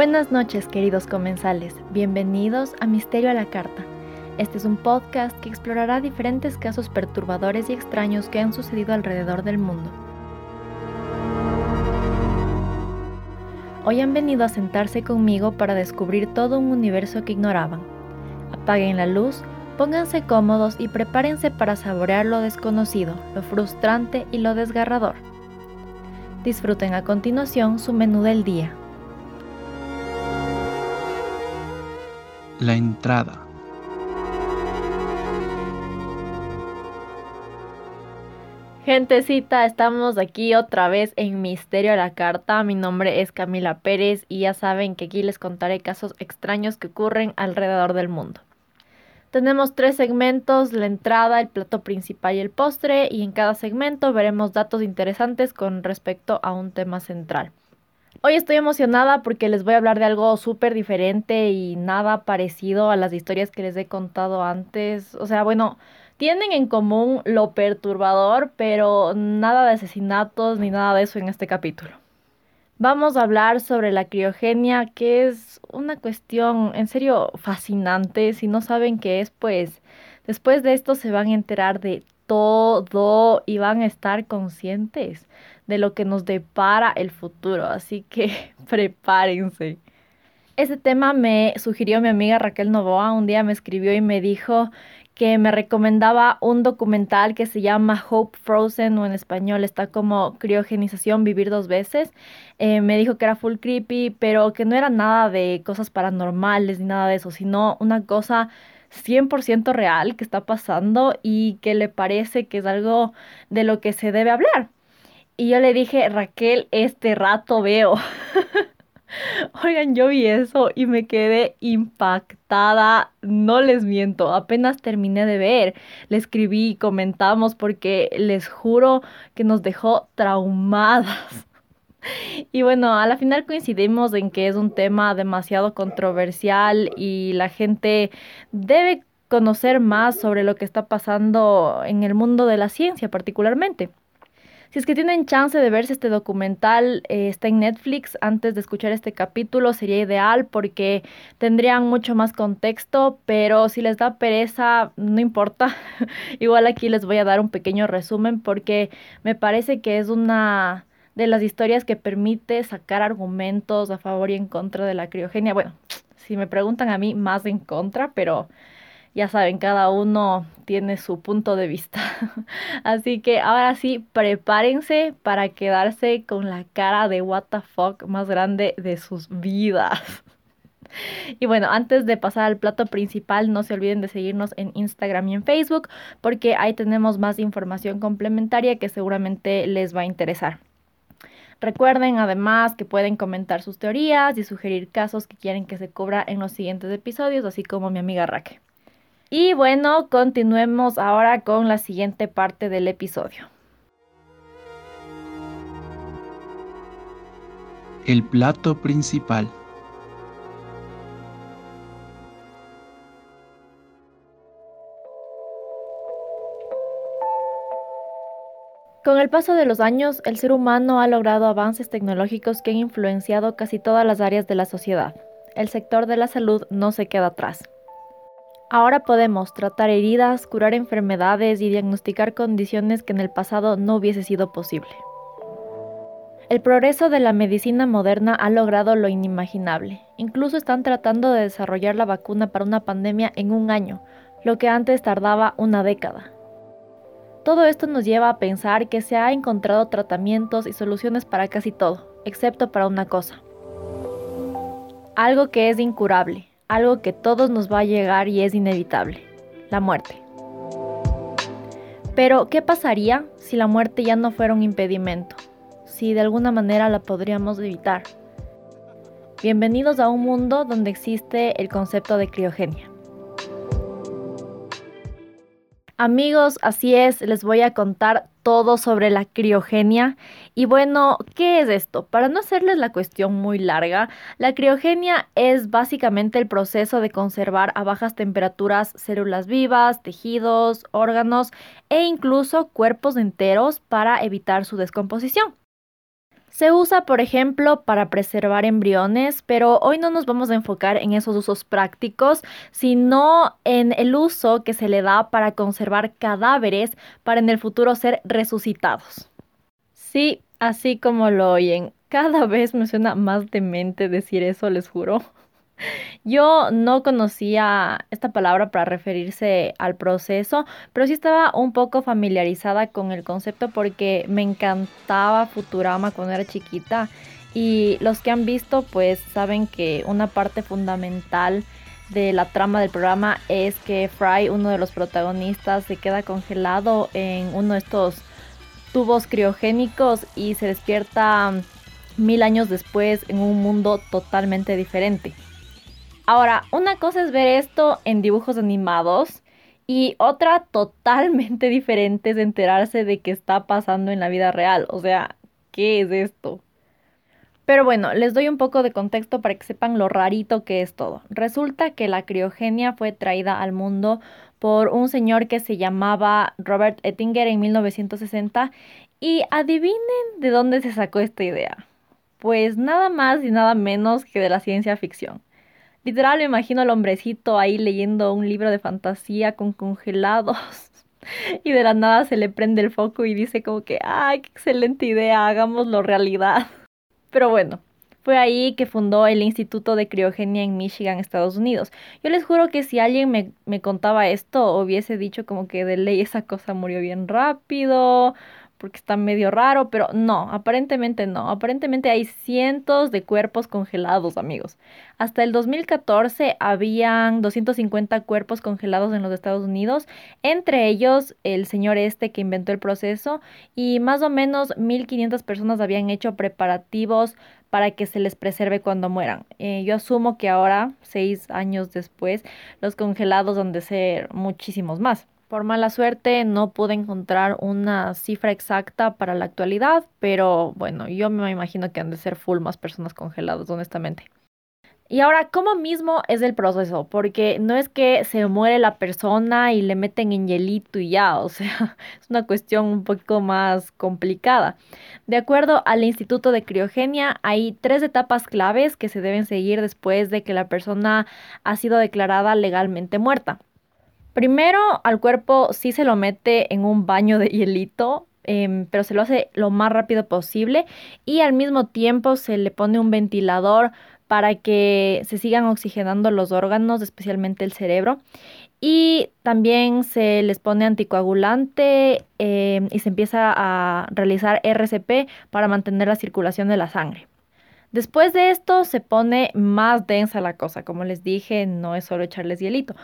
Buenas noches queridos comensales, bienvenidos a Misterio a la Carta. Este es un podcast que explorará diferentes casos perturbadores y extraños que han sucedido alrededor del mundo. Hoy han venido a sentarse conmigo para descubrir todo un universo que ignoraban. Apaguen la luz, pónganse cómodos y prepárense para saborear lo desconocido, lo frustrante y lo desgarrador. Disfruten a continuación su menú del día. La entrada. Gentecita, estamos aquí otra vez en Misterio a la Carta. Mi nombre es Camila Pérez y ya saben que aquí les contaré casos extraños que ocurren alrededor del mundo. Tenemos tres segmentos, la entrada, el plato principal y el postre, y en cada segmento veremos datos interesantes con respecto a un tema central. Hoy estoy emocionada porque les voy a hablar de algo súper diferente y nada parecido a las historias que les he contado antes. O sea, bueno, tienen en común lo perturbador, pero nada de asesinatos ni nada de eso en este capítulo. Vamos a hablar sobre la criogenia, que es una cuestión en serio fascinante. Si no saben qué es, pues después de esto se van a enterar de todo y van a estar conscientes de lo que nos depara el futuro. Así que prepárense. Ese tema me sugirió mi amiga Raquel Novoa. Un día me escribió y me dijo que me recomendaba un documental que se llama Hope Frozen o en español está como criogenización, vivir dos veces. Eh, me dijo que era full creepy, pero que no era nada de cosas paranormales ni nada de eso, sino una cosa 100% real que está pasando y que le parece que es algo de lo que se debe hablar. Y yo le dije, Raquel, este rato veo. Oigan, yo vi eso y me quedé impactada. No les miento, apenas terminé de ver. Le escribí y comentamos porque les juro que nos dejó traumadas. Y bueno, a la final coincidimos en que es un tema demasiado controversial y la gente debe conocer más sobre lo que está pasando en el mundo de la ciencia particularmente. Si es que tienen chance de verse este documental, eh, está en Netflix. Antes de escuchar este capítulo sería ideal porque tendrían mucho más contexto, pero si les da pereza, no importa. Igual aquí les voy a dar un pequeño resumen porque me parece que es una de las historias que permite sacar argumentos a favor y en contra de la criogenia. Bueno, si me preguntan a mí, más en contra, pero ya saben, cada uno tiene su punto de vista. Así que ahora sí, prepárense para quedarse con la cara de what the fuck más grande de sus vidas. Y bueno, antes de pasar al plato principal, no se olviden de seguirnos en Instagram y en Facebook porque ahí tenemos más información complementaria que seguramente les va a interesar. Recuerden además que pueden comentar sus teorías y sugerir casos que quieren que se cubra en los siguientes episodios, así como mi amiga Raque. Y bueno, continuemos ahora con la siguiente parte del episodio. El plato principal. Con el paso de los años, el ser humano ha logrado avances tecnológicos que han influenciado casi todas las áreas de la sociedad. El sector de la salud no se queda atrás. Ahora podemos tratar heridas, curar enfermedades y diagnosticar condiciones que en el pasado no hubiese sido posible. El progreso de la medicina moderna ha logrado lo inimaginable. Incluso están tratando de desarrollar la vacuna para una pandemia en un año, lo que antes tardaba una década. Todo esto nos lleva a pensar que se ha encontrado tratamientos y soluciones para casi todo, excepto para una cosa. Algo que es incurable, algo que todos nos va a llegar y es inevitable, la muerte. Pero, ¿qué pasaría si la muerte ya no fuera un impedimento? si de alguna manera la podríamos evitar. Bienvenidos a un mundo donde existe el concepto de criogenia. Amigos, así es, les voy a contar todo sobre la criogenia. Y bueno, ¿qué es esto? Para no hacerles la cuestión muy larga, la criogenia es básicamente el proceso de conservar a bajas temperaturas células vivas, tejidos, órganos e incluso cuerpos enteros para evitar su descomposición. Se usa, por ejemplo, para preservar embriones, pero hoy no nos vamos a enfocar en esos usos prácticos, sino en el uso que se le da para conservar cadáveres para en el futuro ser resucitados. Sí, así como lo oyen, cada vez me suena más demente decir eso, les juro. Yo no conocía esta palabra para referirse al proceso, pero sí estaba un poco familiarizada con el concepto porque me encantaba Futurama cuando era chiquita y los que han visto pues saben que una parte fundamental de la trama del programa es que Fry, uno de los protagonistas, se queda congelado en uno de estos tubos criogénicos y se despierta mil años después en un mundo totalmente diferente. Ahora, una cosa es ver esto en dibujos animados y otra totalmente diferente es enterarse de qué está pasando en la vida real. O sea, ¿qué es esto? Pero bueno, les doy un poco de contexto para que sepan lo rarito que es todo. Resulta que la criogenia fue traída al mundo por un señor que se llamaba Robert Ettinger en 1960 y adivinen de dónde se sacó esta idea. Pues nada más y nada menos que de la ciencia ficción. Literal me imagino al hombrecito ahí leyendo un libro de fantasía con congelados. Y de la nada se le prende el foco y dice como que, ¡ay, qué excelente idea! Hagámoslo realidad. Pero bueno, fue ahí que fundó el Instituto de Criogenia en Michigan, Estados Unidos. Yo les juro que si alguien me, me contaba esto, hubiese dicho como que de ley esa cosa murió bien rápido porque está medio raro, pero no, aparentemente no. Aparentemente hay cientos de cuerpos congelados, amigos. Hasta el 2014 habían 250 cuerpos congelados en los Estados Unidos, entre ellos el señor este que inventó el proceso y más o menos 1500 personas habían hecho preparativos para que se les preserve cuando mueran. Eh, yo asumo que ahora, seis años después, los congelados han de ser muchísimos más. Por mala suerte no pude encontrar una cifra exacta para la actualidad, pero bueno, yo me imagino que han de ser full más personas congeladas, honestamente. Y ahora, ¿cómo mismo es el proceso? Porque no es que se muere la persona y le meten en hielito y ya, o sea, es una cuestión un poco más complicada. De acuerdo al Instituto de Criogenia, hay tres etapas claves que se deben seguir después de que la persona ha sido declarada legalmente muerta. Primero, al cuerpo sí se lo mete en un baño de hielito, em, pero se lo hace lo más rápido posible y al mismo tiempo se le pone un ventilador para que se sigan oxigenando los órganos, especialmente el cerebro. Y también se les pone anticoagulante em, y se empieza a realizar RCP para mantener la circulación de la sangre. Después de esto se pone más densa la cosa. Como les dije, no es solo echarles hielito.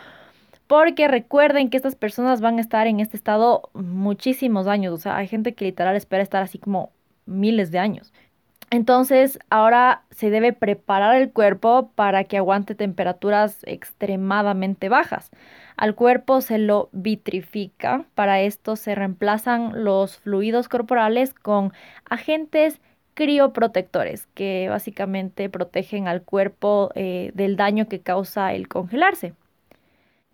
Porque recuerden que estas personas van a estar en este estado muchísimos años. O sea, hay gente que literal espera estar así como miles de años. Entonces, ahora se debe preparar el cuerpo para que aguante temperaturas extremadamente bajas. Al cuerpo se lo vitrifica. Para esto se reemplazan los fluidos corporales con agentes crioprotectores que básicamente protegen al cuerpo eh, del daño que causa el congelarse.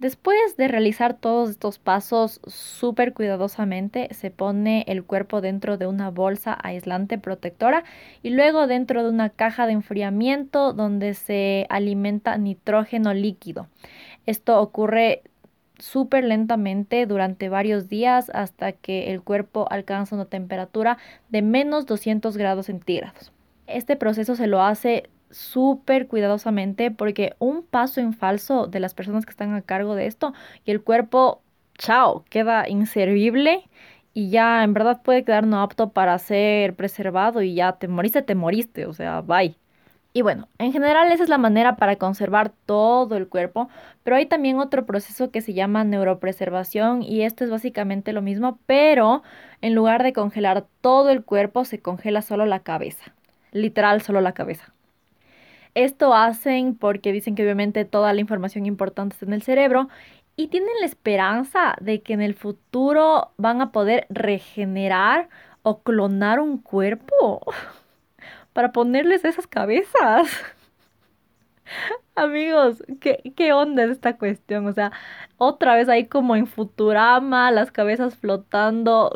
Después de realizar todos estos pasos súper cuidadosamente, se pone el cuerpo dentro de una bolsa aislante protectora y luego dentro de una caja de enfriamiento donde se alimenta nitrógeno líquido. Esto ocurre súper lentamente durante varios días hasta que el cuerpo alcanza una temperatura de menos 200 grados centígrados. Este proceso se lo hace súper cuidadosamente porque un paso en falso de las personas que están a cargo de esto y el cuerpo, chao, queda inservible y ya en verdad puede quedar no apto para ser preservado y ya te moriste, te moriste, o sea, bye. Y bueno, en general esa es la manera para conservar todo el cuerpo, pero hay también otro proceso que se llama neuropreservación y esto es básicamente lo mismo, pero en lugar de congelar todo el cuerpo se congela solo la cabeza, literal solo la cabeza. Esto hacen porque dicen que obviamente toda la información importante está en el cerebro y tienen la esperanza de que en el futuro van a poder regenerar o clonar un cuerpo. para ponerles esas cabezas. Amigos, ¿qué, ¿qué onda es esta cuestión? O sea, otra vez ahí como en Futurama, las cabezas flotando.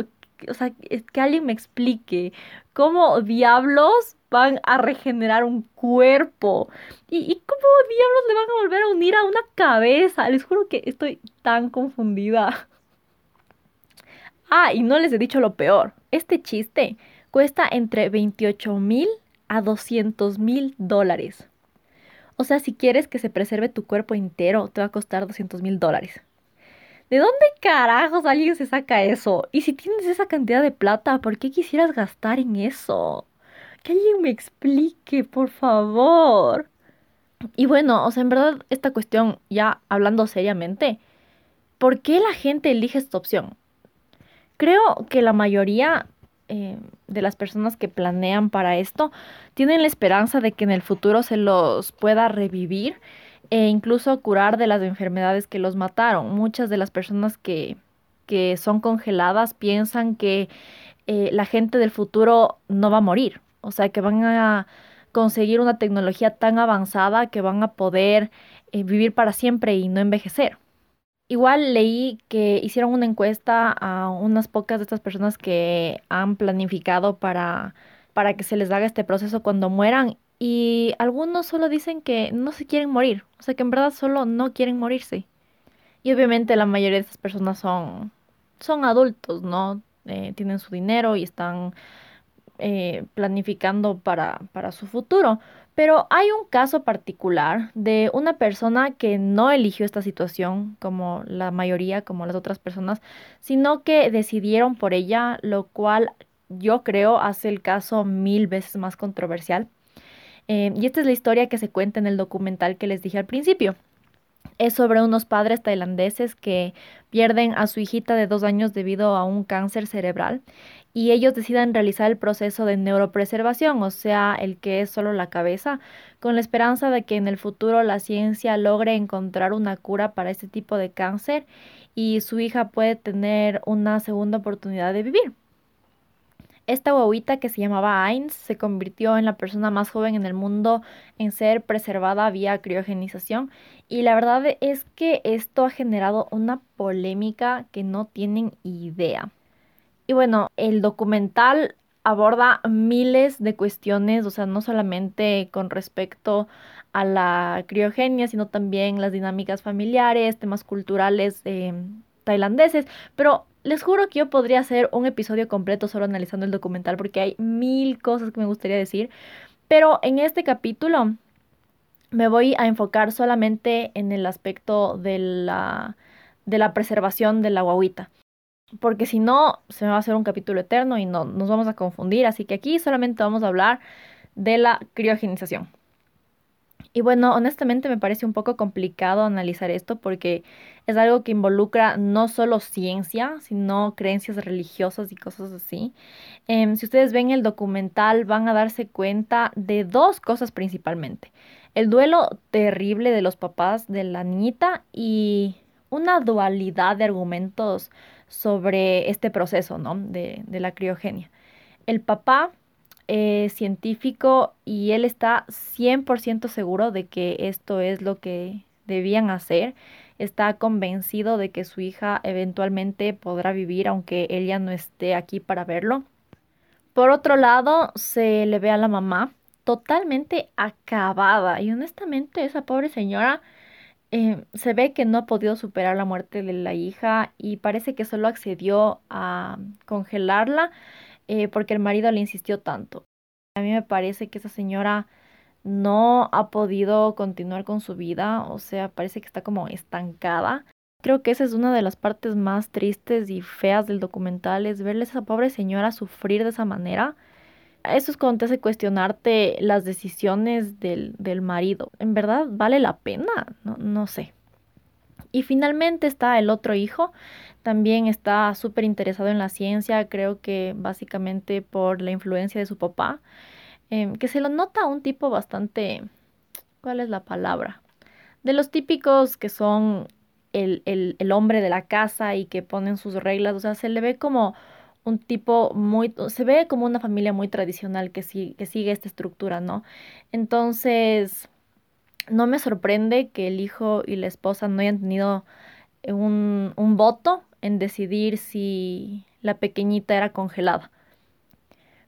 O sea, que alguien me explique cómo diablos van a regenerar un cuerpo. ¿Y, ¿Y, cómo diablos le van a volver a unir a una cabeza? Les juro que estoy tan confundida. Ah, y no les he dicho lo peor. Este chiste cuesta entre 28 mil a 200 mil dólares. O sea, si quieres que se preserve tu cuerpo entero, te va a costar 200 mil dólares. ¿De dónde carajos alguien se saca eso? Y si tienes esa cantidad de plata, ¿por qué quisieras gastar en eso? Que alguien me explique, por favor. Y bueno, o sea, en verdad, esta cuestión, ya hablando seriamente, ¿por qué la gente elige esta opción? Creo que la mayoría eh, de las personas que planean para esto tienen la esperanza de que en el futuro se los pueda revivir e incluso curar de las enfermedades que los mataron. Muchas de las personas que, que son congeladas piensan que eh, la gente del futuro no va a morir, o sea, que van a conseguir una tecnología tan avanzada que van a poder eh, vivir para siempre y no envejecer. Igual leí que hicieron una encuesta a unas pocas de estas personas que han planificado para, para que se les haga este proceso cuando mueran y algunos solo dicen que no se quieren morir, o sea que en verdad solo no quieren morirse. Y obviamente la mayoría de estas personas son, son adultos, ¿no? Eh, tienen su dinero y están eh, planificando para, para su futuro. Pero hay un caso particular de una persona que no eligió esta situación como la mayoría, como las otras personas, sino que decidieron por ella, lo cual yo creo hace el caso mil veces más controversial. Eh, y esta es la historia que se cuenta en el documental que les dije al principio. Es sobre unos padres tailandeses que pierden a su hijita de dos años debido a un cáncer cerebral y ellos decidan realizar el proceso de neuropreservación, o sea, el que es solo la cabeza, con la esperanza de que en el futuro la ciencia logre encontrar una cura para este tipo de cáncer y su hija puede tener una segunda oportunidad de vivir. Esta guaguita que se llamaba Ains se convirtió en la persona más joven en el mundo en ser preservada vía criogenización y la verdad es que esto ha generado una polémica que no tienen idea. Y bueno, el documental aborda miles de cuestiones, o sea, no solamente con respecto a la criogenia, sino también las dinámicas familiares, temas culturales eh, tailandeses, pero les juro que yo podría hacer un episodio completo solo analizando el documental porque hay mil cosas que me gustaría decir, pero en este capítulo me voy a enfocar solamente en el aspecto de la, de la preservación de la guaguita porque si no, se me va a hacer un capítulo eterno y no nos vamos a confundir. Así que aquí solamente vamos a hablar de la criogenización. Y bueno, honestamente me parece un poco complicado analizar esto porque es algo que involucra no solo ciencia, sino creencias religiosas y cosas así. Em, si ustedes ven el documental van a darse cuenta de dos cosas principalmente. El duelo terrible de los papás de la niñita y una dualidad de argumentos sobre este proceso ¿no? de, la criogenia. El papá es científico y él está 100% seguro de que esto es lo que debían hacer. Está convencido de que su hija eventualmente podrá vivir aunque ella no esté aquí para verlo. Por otro lado, se le ve a la mamá totalmente acabada y honestamente esa pobre señora eh, se ve que no ha podido superar la muerte de la hija y parece que solo accedió a congelarla eh, porque el marido le insistió tanto. A mí me parece que esa señora no ha podido continuar con su vida, o sea, parece que está como estancada. Creo que esa es una de las partes más tristes y feas del documental, es verle a esa pobre señora sufrir de esa manera eso es cuando te hace cuestionarte las decisiones del, del marido. ¿En verdad vale la pena? No, no sé. Y finalmente está el otro hijo, también está súper interesado en la ciencia, creo que básicamente por la influencia de su papá, em, que se lo nota un tipo bastante, ¿cuál es la palabra? De los típicos que son el, el, hombre de la casa y que ponen sus reglas, o sea, se le ve como un tipo muy, se ve como una familia muy tradicional que, que sigue esta estructura, ¿no? Entonces, no me sorprende que el hijo y la esposa no hayan tenido un, un voto en decidir si la pequeñita era congelada.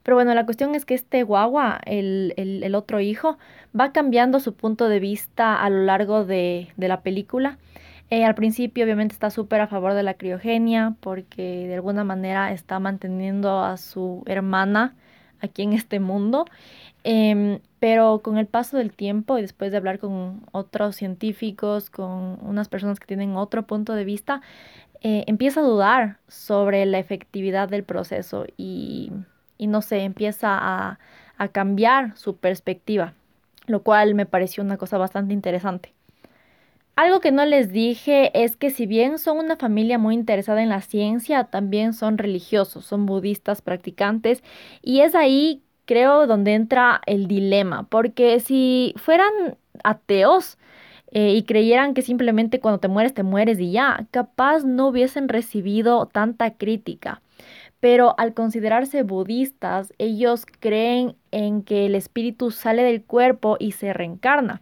Pero bueno, la cuestión es que este guagua, el, el, otro hijo, va cambiando su punto de vista a lo largo de, de la película. Eh, al principio obviamente está súper a favor de la criogenia porque de alguna manera está manteniendo a su hermana aquí en este mundo. Em, pero con el paso del tiempo y después de hablar con otros científicos, con unas personas que tienen otro punto de vista, eh, empieza a dudar sobre la efectividad del proceso y, no sé, empieza a, a cambiar su perspectiva, lo cual me pareció una cosa bastante interesante. Algo que no les dije es que si bien son una familia muy interesada en la ciencia, también son religiosos, son budistas practicantes y es ahí creo donde entra el dilema, porque si fueran ateos, eh, y creyeran que simplemente cuando te mueres te mueres y ya, capaz no hubiesen recibido tanta crítica. Pero al considerarse budistas, ellos creen en que el espíritu sale del cuerpo y se reencarna.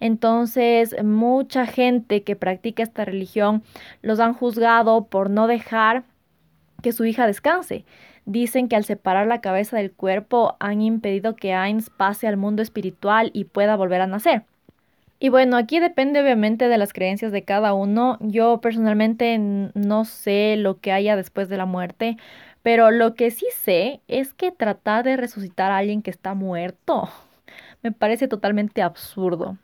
Entonces, mucha gente que practica esta religión los han juzgado por no dejar que su hija descanse. Dicen que al separar la cabeza del cuerpo han impedido que Ains pase al mundo espiritual y pueda volver a nacer. Y bueno, aquí depende obviamente de las creencias de cada uno. Yo personalmente no sé lo que haya después de la muerte, pero lo que sí sé es que tratar de resucitar a alguien que está muerto me parece totalmente absurdo.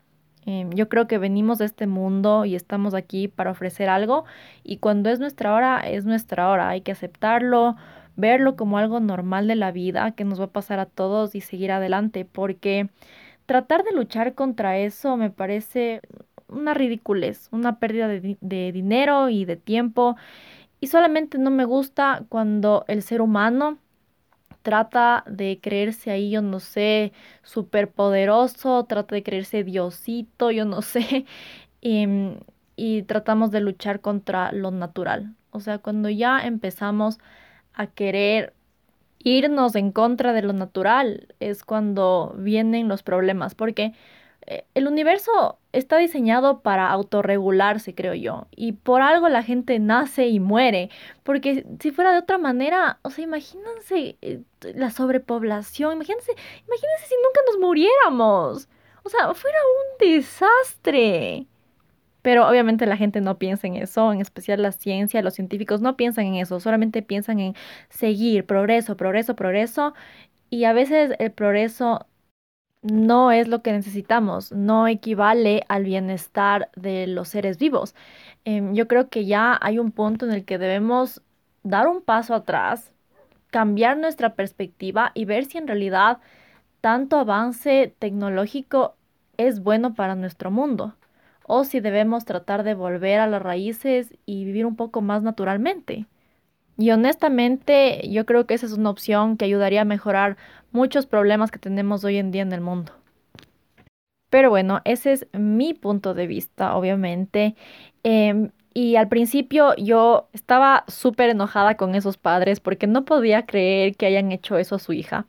Em, yo creo que venimos de este mundo y estamos aquí para ofrecer algo y cuando es nuestra hora, es nuestra hora. Hay que aceptarlo, verlo como algo normal de la vida que nos va a pasar a todos y seguir adelante porque tratar de luchar contra eso me parece una ridiculez, una pérdida de, de, dinero y de tiempo. Y solamente no me gusta cuando el ser humano trata de creerse ahí, yo no sé, superpoderoso, trata de creerse diosito, yo no sé, em, y tratamos de luchar contra lo natural. O sea, cuando ya empezamos a querer irnos en contra de lo natural es cuando vienen los problemas, porque eh, el universo está diseñado para autorregularse, creo yo, y por algo la gente nace y muere, porque si fuera de otra manera, o sea, imagínense eh, la sobrepoblación, imagínense, imagínense si nunca nos muriéramos, o sea, fuera un desastre. Pero obviamente la gente no piensa en eso, en especial la ciencia, los científicos no piensan en eso, solamente piensan en seguir, progreso, progreso, progreso. Y a veces el progreso no es lo que necesitamos, no equivale al bienestar de los seres vivos. Em, yo creo que ya hay un punto en el que debemos dar un paso atrás, cambiar nuestra perspectiva y ver si en realidad tanto avance tecnológico es bueno para nuestro mundo o si debemos tratar de volver a las raíces y vivir un poco más naturalmente. Y honestamente, yo creo que esa es una opción que ayudaría a mejorar muchos problemas que tenemos hoy en día en el mundo. Pero bueno, ese es mi punto de vista, obviamente. Em, y al principio yo estaba súper enojada con esos padres porque no podía creer que hayan hecho eso a su hija.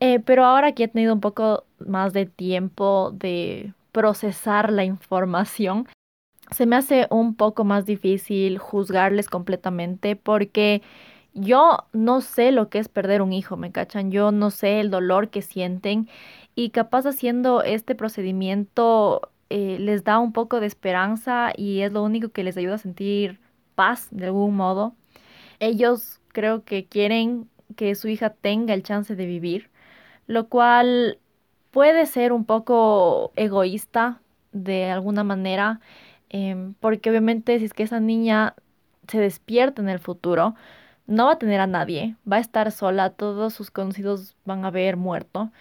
Eh, pero ahora que he tenido un poco más de tiempo de procesar la información, se me hace un poco más difícil juzgarles completamente porque yo no sé lo que es perder un hijo, ¿me cachan? Yo no sé el dolor que sienten y capaz haciendo este procedimiento eh, les da un poco de esperanza y es lo único que les ayuda a sentir paz de algún modo. Ellos creo que quieren que su hija tenga el chance de vivir, lo cual puede ser un poco egoísta de alguna manera, em, porque obviamente si es que esa niña se despierta en el futuro, no va a tener a nadie, va a estar sola, todos sus conocidos van a haber muerto.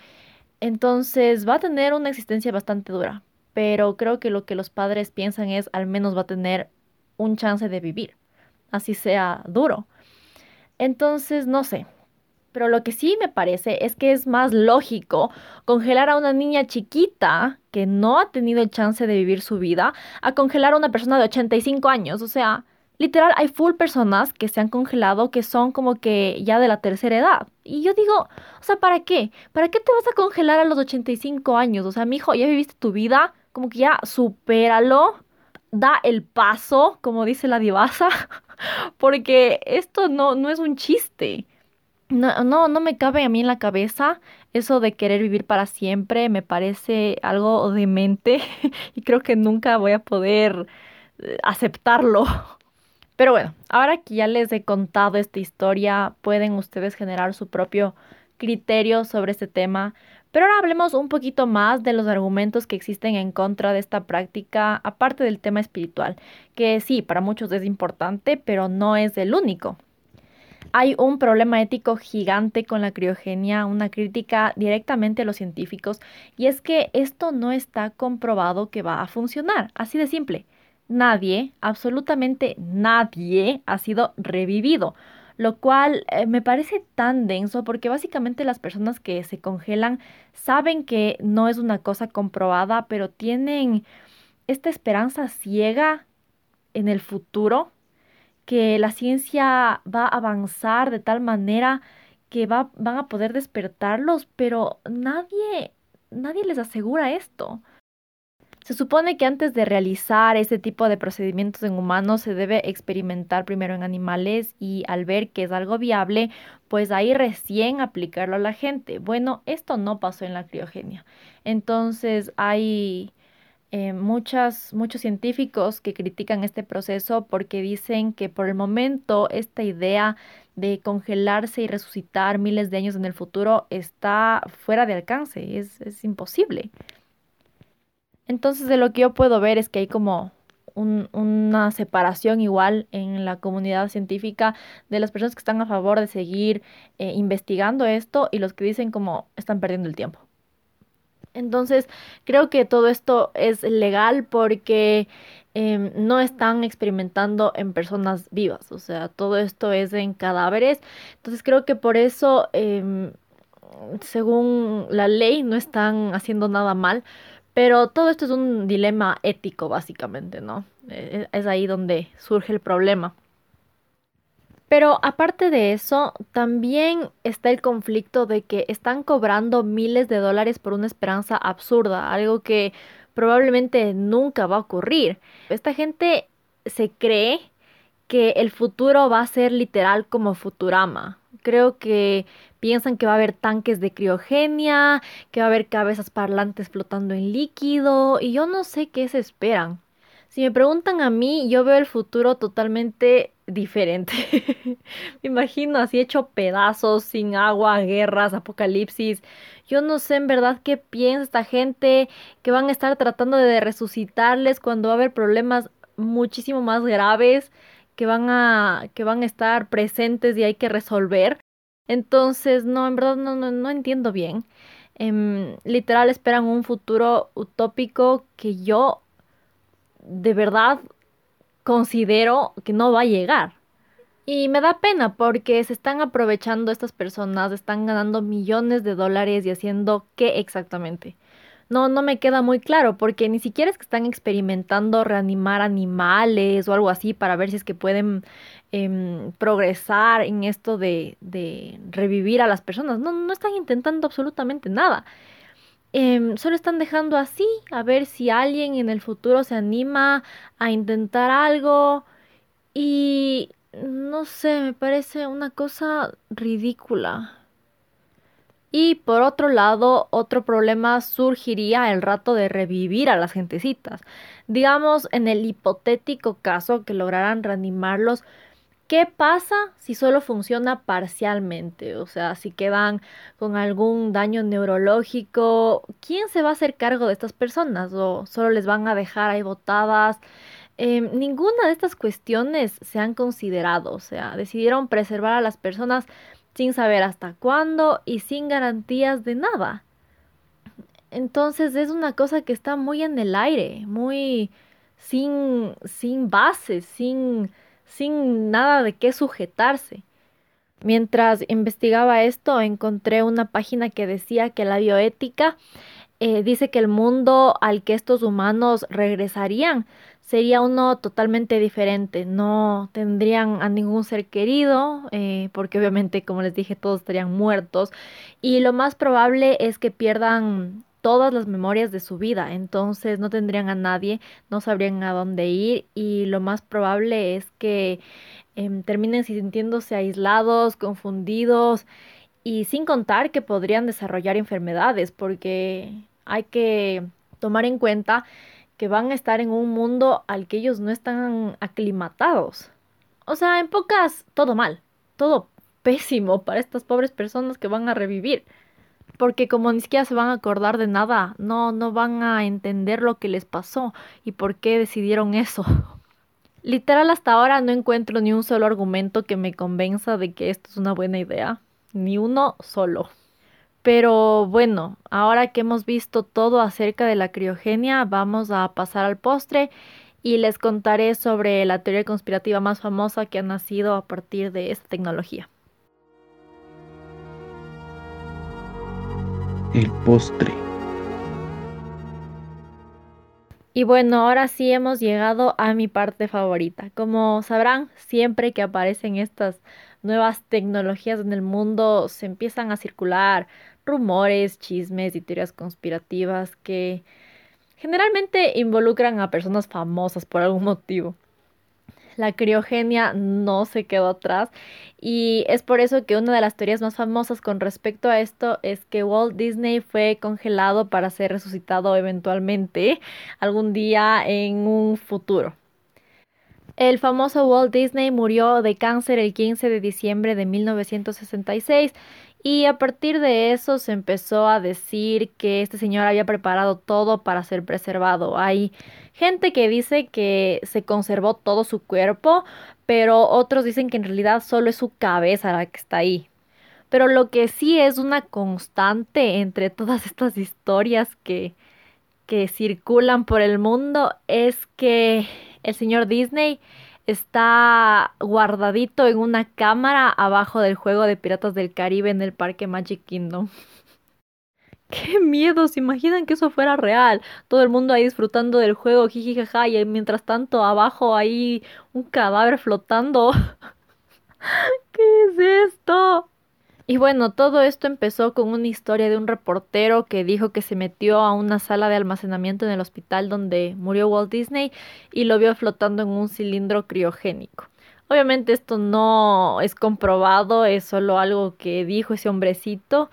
Entonces va a tener una existencia bastante dura, pero creo que lo que los padres piensan es al menos va a tener un chance de vivir, así sea duro. Entonces, no sé, pero lo que sí me parece es que es más lógico congelar a una niña chiquita que no ha tenido el chance de vivir su vida a congelar a una persona de 85 años. O sea, Literal, hay full personas que se han congelado que son como que ya de la tercera edad. Y yo digo, o sea, ¿para qué? ¿Para qué te vas a congelar a los 85 años? O sea, mi hijo, ya viviste tu vida, como que ya supéralo, da el paso, como dice la divasa, porque esto no, no es un chiste. No, no, no me cabe a mí en la cabeza eso de querer vivir para siempre, me parece algo demente y creo que nunca voy a poder eh, aceptarlo. Pero bueno, ahora que ya les he contado esta historia, pueden ustedes generar su propio criterio sobre este tema. Pero ahora hablemos un poquito más de los argumentos que existen en contra de esta práctica, aparte del tema espiritual, que sí, para muchos es importante, pero no es el único. Hay un problema ético gigante con la criogenia, una crítica directamente a los científicos, y es que esto no está comprobado que va a funcionar, así de simple. Nadie, absolutamente nadie ha sido revivido, lo cual eh, me parece tan denso porque básicamente las personas que se congelan saben que no es una cosa comprobada, pero tienen esta esperanza ciega en el futuro, que la ciencia va a avanzar de tal manera que va, van a poder despertarlos, pero nadie, nadie les asegura esto. Se supone que antes de realizar este tipo de procedimientos en humanos se debe experimentar primero en animales y al ver que es algo viable, pues ahí recién aplicarlo a la gente. Bueno, esto no pasó en la criogenia. Entonces hay eh, muchas, muchos científicos que critican este proceso porque dicen que por el momento esta idea de congelarse y resucitar miles de años en el futuro está fuera de alcance, es, es imposible. Entonces de lo que yo puedo ver es que hay como una separación igual en la comunidad científica de las personas que están a favor de seguir eh, investigando esto y los que dicen como están perdiendo el tiempo. Entonces creo que todo esto es legal porque em, no están experimentando en personas vivas, o sea, todo esto es en cadáveres. Entonces creo que por eso, em, según la ley, no están haciendo nada mal pero todo esto es un dilema ético, básicamente, ¿no? E, e, es ahí donde surge el problema. Pero aparte de eso, también está el conflicto de que están cobrando miles de dólares por una esperanza absurda, algo que probablemente nunca va a ocurrir. Esta gente se cree que el futuro va a ser literal como Futurama. Creo que piensan que va a haber tanques de criogenia, que va a haber cabezas parlantes flotando en líquido y yo no sé qué se esperan. Si me preguntan a mí, yo veo el futuro totalmente diferente. me imagino así hecho pedazos, sin agua, guerras, apocalipsis. Yo no sé en verdad qué piensa esta gente que van a estar tratando de resucitarles cuando va a haber problemas muchísimo más graves que van a que van a estar presentes y hay que resolver. Entonces, no, en verdad no, no, entiendo bien. Em, literal esperan un futuro utópico que yo de verdad considero que no va a llegar. Y me da pena porque se están aprovechando estas personas, están ganando millones de dólares y haciendo qué exactamente no, no me queda muy claro, porque ni siquiera es que están experimentando reanimar animales o algo así para ver si es que pueden em, progresar en esto de, de, revivir a las personas. No, no están intentando absolutamente nada. Em, solo están dejando así, a ver si alguien en el futuro se anima a intentar algo. Y no sé, me parece una cosa ridícula. Y por otro lado, otro problema surgiría el rato de revivir a las gentecitas. Digamos, en el hipotético caso que lograran reanimarlos, ¿qué pasa si solo funciona parcialmente? O sea, si quedan con algún daño neurológico, ¿quién se va a hacer cargo de estas personas? ¿O solo les van a dejar ahí botadas? Em, ninguna de estas cuestiones se han considerado, o sea, decidieron preservar a las personas sin saber hasta cuándo y sin garantías de nada. Entonces es una cosa que está muy en el aire, muy sin, sin bases, sin, sin nada de qué sujetarse. Mientras investigaba esto, encontré una página que decía que la bioética eh, dice que el mundo al que estos humanos regresarían sería uno totalmente diferente. No tendrían a ningún ser querido, eh, porque obviamente, como les dije, todos estarían muertos. Y lo más probable es que pierdan todas las memorias de su vida, entonces no tendrían a nadie, no sabrían a dónde ir y lo más probable es que em, terminen sintiéndose aislados, confundidos y sin contar que podrían desarrollar enfermedades porque hay que tomar en cuenta que van a estar en un mundo al que ellos no están aclimatados. O sea, en pocas, todo mal, todo pésimo para estas pobres personas que van a revivir. Porque como ni siquiera se van a acordar de nada, no, no van a entender lo que les pasó y por qué decidieron eso. Literal hasta ahora no encuentro ni un solo argumento que me convenza de que esto es una buena idea. Ni uno solo. Pero bueno, ahora que hemos visto todo acerca de la criogenia, vamos a pasar al postre y les contaré sobre la teoría conspirativa más famosa que ha nacido a partir de esta tecnología. El postre. Y bueno, ahora sí hemos llegado a mi parte favorita. Como sabrán, siempre que aparecen estas nuevas tecnologías en el mundo, se empiezan a circular rumores, chismes y teorías conspirativas que generalmente involucran a personas famosas por algún motivo. La criogenia no se quedó atrás y es por eso que una de las teorías más famosas con respecto a esto es que Walt Disney fue congelado para ser resucitado eventualmente algún día en un futuro. El famoso Walt Disney murió de cáncer el 15 de diciembre de 1966 y a partir de eso se empezó a decir que este señor había preparado todo para ser preservado. Hay gente que dice que se conservó todo su cuerpo, pero otros dicen que en realidad solo es su cabeza la que está ahí. Pero lo que sí es una constante entre todas estas historias que, que circulan por el mundo es que el señor Disney está guardadito en una cámara abajo del juego de Piratas del Caribe en el parque Magic Kingdom. Qué miedo, se imaginan que eso fuera real. Todo el mundo ahí disfrutando del juego, jijijaja, y mientras tanto abajo hay un cadáver flotando. ¿Qué es esto? Y bueno, todo esto empezó con una historia de un reportero que dijo que se metió a una sala de almacenamiento en el hospital donde murió Walt Disney y lo vio flotando en un cilindro criogénico. Obviamente esto no es comprobado, es solo algo que dijo ese hombrecito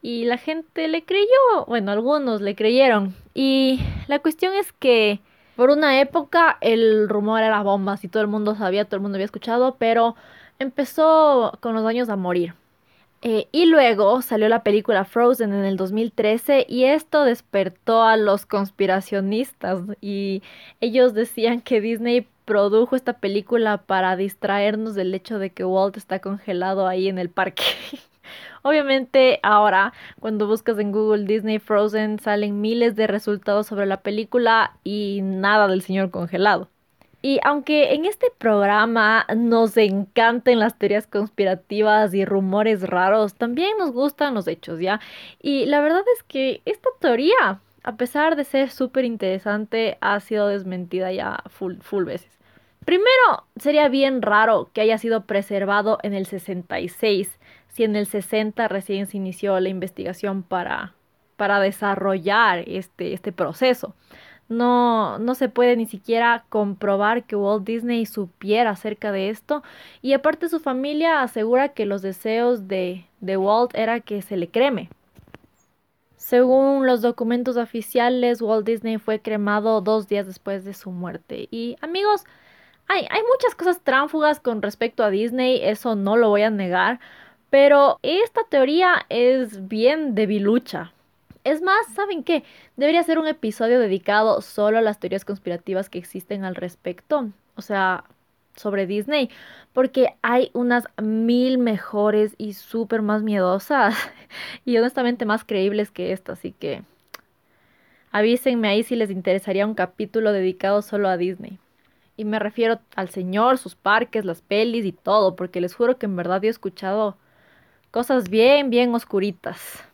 y la gente le creyó, bueno, algunos le creyeron. Y la cuestión es que por una época el rumor era bombas y todo el mundo sabía, todo el mundo había escuchado, pero empezó con los años a morir. Eh, y luego salió la película Frozen en el 2013 y esto despertó a los conspiracionistas y ellos decían que Disney produjo esta película para distraernos del hecho de que Walt está congelado ahí en el parque. Obviamente ahora cuando buscas en Google Disney Frozen salen miles de resultados sobre la película y nada del señor congelado. Y aunque en este programa nos encanten las teorías conspirativas y rumores raros, también nos gustan los hechos, ¿ya? Y la verdad es que esta teoría, a pesar de ser súper interesante, ha sido desmentida ya full, full veces. Primero, sería bien raro que haya sido preservado en el 66, si en el 60 recién se inició la investigación para, para desarrollar este, este proceso no, no se puede ni siquiera comprobar que Walt Disney supiera acerca de esto y aparte su familia asegura que los deseos de, de Walt era que se le creme. Según los documentos oficiales, Walt Disney fue cremado dos días después de su muerte. Y amigos, hay, hay muchas cosas tránfugas con respecto a Disney, eso no lo voy a negar, pero esta teoría es bien debilucha. Es más, ¿saben qué? Debería ser un episodio dedicado solo a las teorías conspirativas que existen al respecto. O sea, sobre Disney. Porque hay unas mil mejores y súper más miedosas. y honestamente más creíbles que esta. Así que avísenme ahí si les interesaría un capítulo dedicado solo a Disney. Y me refiero al señor, sus parques, las pelis y todo. Porque les juro que en verdad he escuchado cosas bien, bien oscuritas.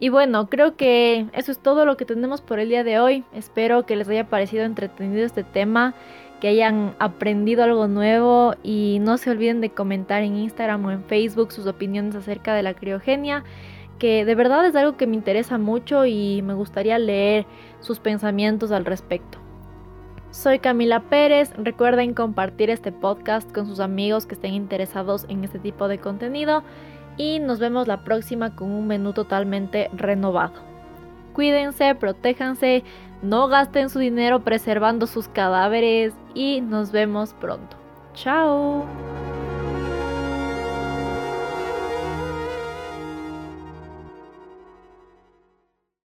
Y bueno, creo que eso es todo lo que tenemos por el día de hoy. Espero que les haya parecido entretenido este tema, que hayan aprendido algo nuevo y no se olviden de comentar en Instagram o en Facebook sus opiniones acerca de la criogenia, que de verdad es algo que me interesa mucho y me gustaría leer sus pensamientos al respecto. Soy Camila Pérez, recuerden compartir este podcast con sus amigos que estén interesados en este tipo de contenido y nos vemos la próxima con un menú totalmente renovado. Cuídense, protéjanse, no gasten su dinero preservando sus cadáveres y nos vemos pronto. Chao.